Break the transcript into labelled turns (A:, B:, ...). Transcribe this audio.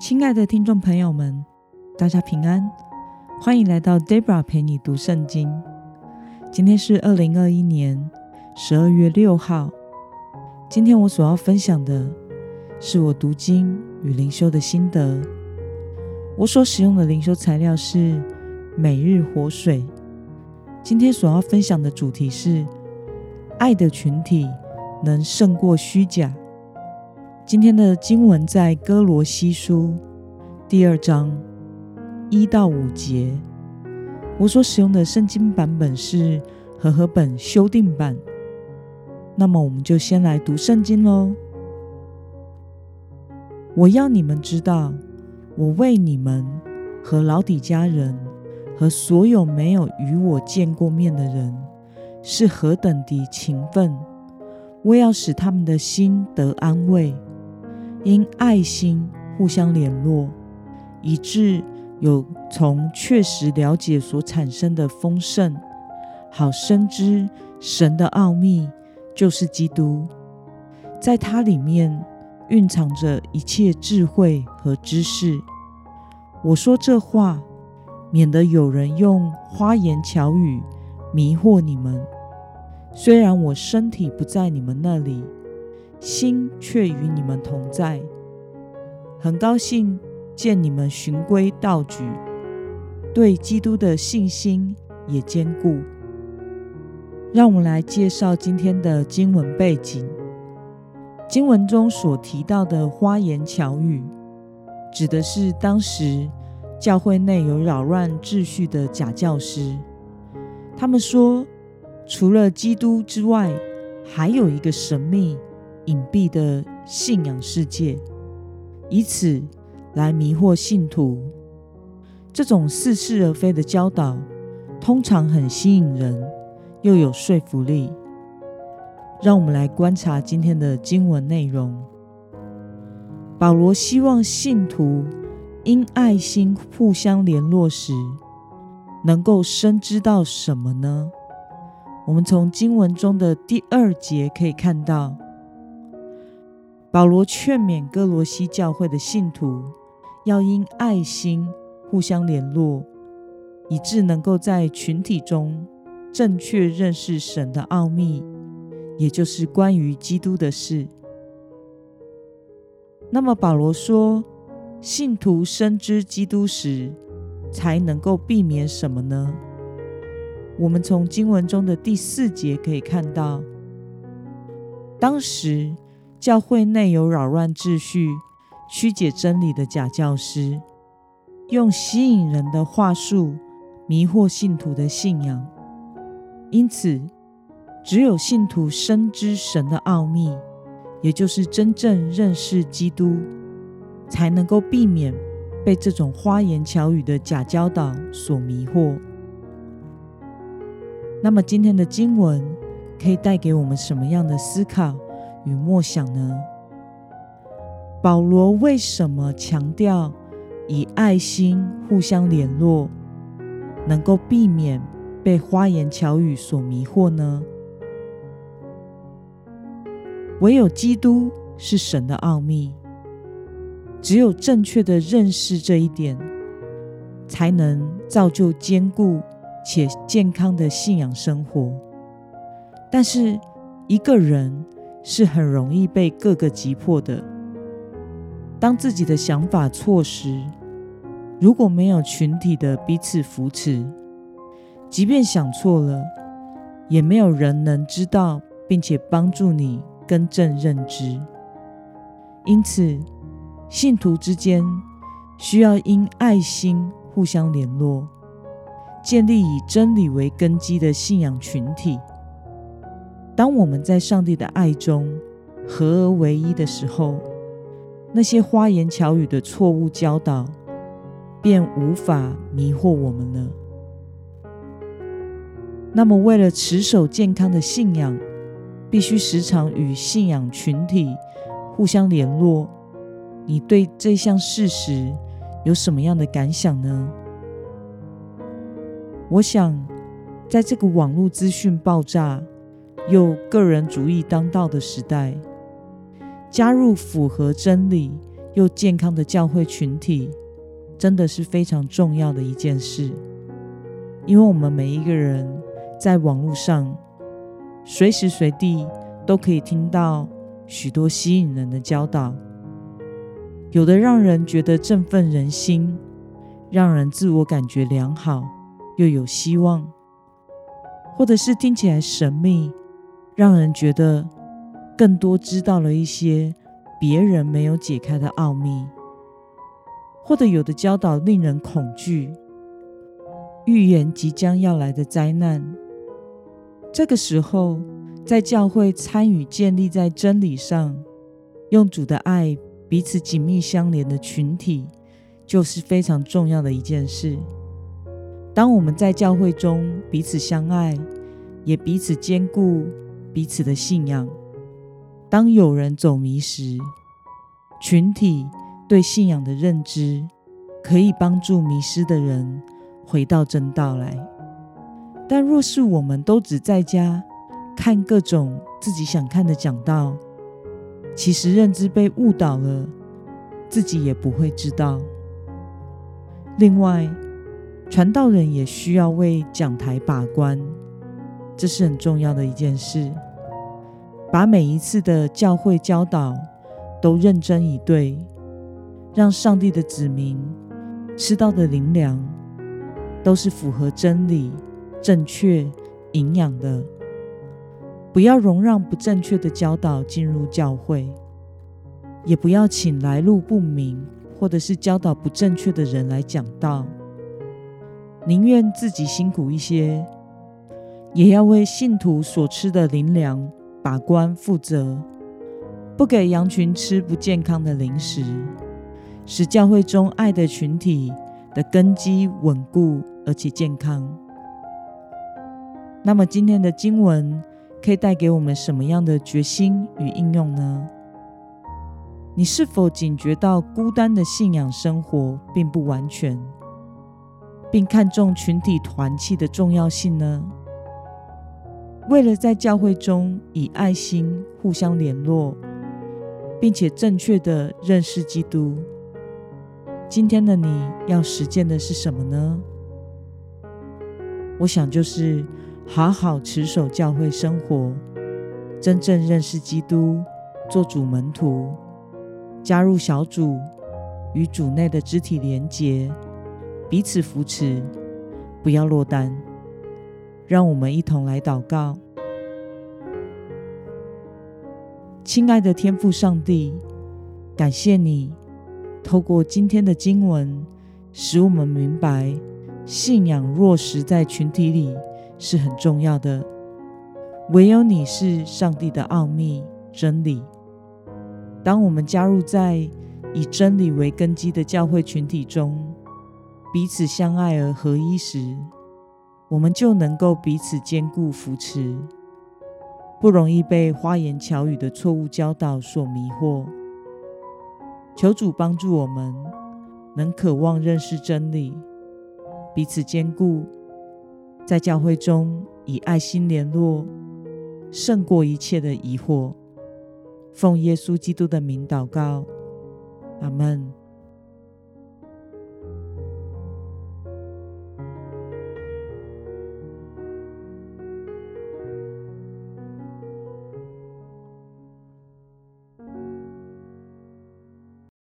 A: 亲爱的听众朋友们，大家平安，欢迎来到 Debra 陪你读圣经。今天是二零二一年十二月六号。今天我所要分享的是我读经与灵修的心得。我所使用的灵修材料是每日活水。今天所要分享的主题是爱的群体能胜过虚假。今天的经文在哥罗西书第二章一到五节。我所使用的圣经版本是和合本修订版。那么，我们就先来读圣经喽。我要你们知道，我为你们和老底家人和所有没有与我见过面的人是何等的勤奋。我要使他们的心得安慰。因爱心互相联络，以致有从确实了解所产生的丰盛，好深知神的奥秘就是基督，在它里面蕴藏着一切智慧和知识。我说这话，免得有人用花言巧语迷惑你们。虽然我身体不在你们那里。心却与你们同在，很高兴见你们循规蹈矩，对基督的信心也坚固。让我们来介绍今天的经文背景。经文中所提到的花言巧语，指的是当时教会内有扰乱秩序的假教师。他们说，除了基督之外，还有一个神秘。隐蔽的信仰世界，以此来迷惑信徒。这种似是而非的教导，通常很吸引人，又有说服力。让我们来观察今天的经文内容。保罗希望信徒因爱心互相联络时，能够深知到什么呢？我们从经文中的第二节可以看到。保罗劝勉哥罗西教会的信徒，要因爱心互相联络，以致能够在群体中正确认识神的奥秘，也就是关于基督的事。那么，保罗说，信徒深知基督时，才能够避免什么呢？我们从经文中的第四节可以看到，当时。教会内有扰乱秩序、曲解真理的假教师，用吸引人的话术迷惑信徒的信仰。因此，只有信徒深知神的奥秘，也就是真正认识基督，才能够避免被这种花言巧语的假教导所迷惑。那么，今天的经文可以带给我们什么样的思考？与默想呢？保罗为什么强调以爱心互相联络，能够避免被花言巧语所迷惑呢？唯有基督是神的奥秘，只有正确的认识这一点，才能造就坚固且健康的信仰生活。但是一个人。是很容易被各个击破的。当自己的想法错时，如果没有群体的彼此扶持，即便想错了，也没有人能知道并且帮助你更正认知。因此，信徒之间需要因爱心互相联络，建立以真理为根基的信仰群体。当我们在上帝的爱中合而为一的时候，那些花言巧语的错误教导便无法迷惑我们了。那么，为了持守健康的信仰，必须时常与信仰群体互相联络。你对这项事实有什么样的感想呢？我想，在这个网络资讯爆炸。又个人主义当道的时代，加入符合真理又健康的教会群体，真的是非常重要的一件事。因为我们每一个人在网络上，随时随地都可以听到许多吸引人的教导，有的让人觉得振奋人心，让人自我感觉良好又有希望，或者是听起来神秘，让人觉得更多知道了一些别人没有解开的奥秘，或者有的教导令人恐惧。预言即将要来的灾难。这个时候，在教会参与建立在真理上、用主的爱彼此紧密相连的群体，就是非常重要的一件事。当我们在教会中彼此相爱，也彼此兼顾彼此的信仰。当有人走迷时，群体对信仰的认知可以帮助迷失的人。回到正道来，但若是我们都只在家看各种自己想看的讲道，其实认知被误导了，自己也不会知道。另外，传道人也需要为讲台把关，这是很重要的一件事。把每一次的教会教导都认真以对，让上帝的子民吃到的灵粮。都是符合真理、正确、营养的。不要容让不正确的教导进入教会，也不要请来路不明或者是教导不正确的人来讲道。宁愿自己辛苦一些，也要为信徒所吃的灵粮把关负责，不给羊群吃不健康的零食，使教会中爱的群体。的根基稳固而且健康。那么今天的经文可以带给我们什么样的决心与应用呢？你是否警觉到孤单的信仰生活并不完全，并看重群体团契的重要性呢？为了在教会中以爱心互相联络，并且正确的认识基督。今天的你要实践的是什么呢？我想就是好好持守教会生活，真正认识基督，做主门徒，加入小组，与主内的肢体连结，彼此扶持，不要落单。让我们一同来祷告，亲爱的天父上帝，感谢你。透过今天的经文，使我们明白信仰落实在群体里是很重要的。唯有你是上帝的奥秘真理。当我们加入在以真理为根基的教会群体中，彼此相爱而合一时，我们就能够彼此兼顾扶持，不容易被花言巧语的错误教导所迷惑。求主帮助我们，能渴望认识真理，彼此坚固，在教会中以爱心联络，胜过一切的疑惑。奉耶稣基督的名祷告，阿门。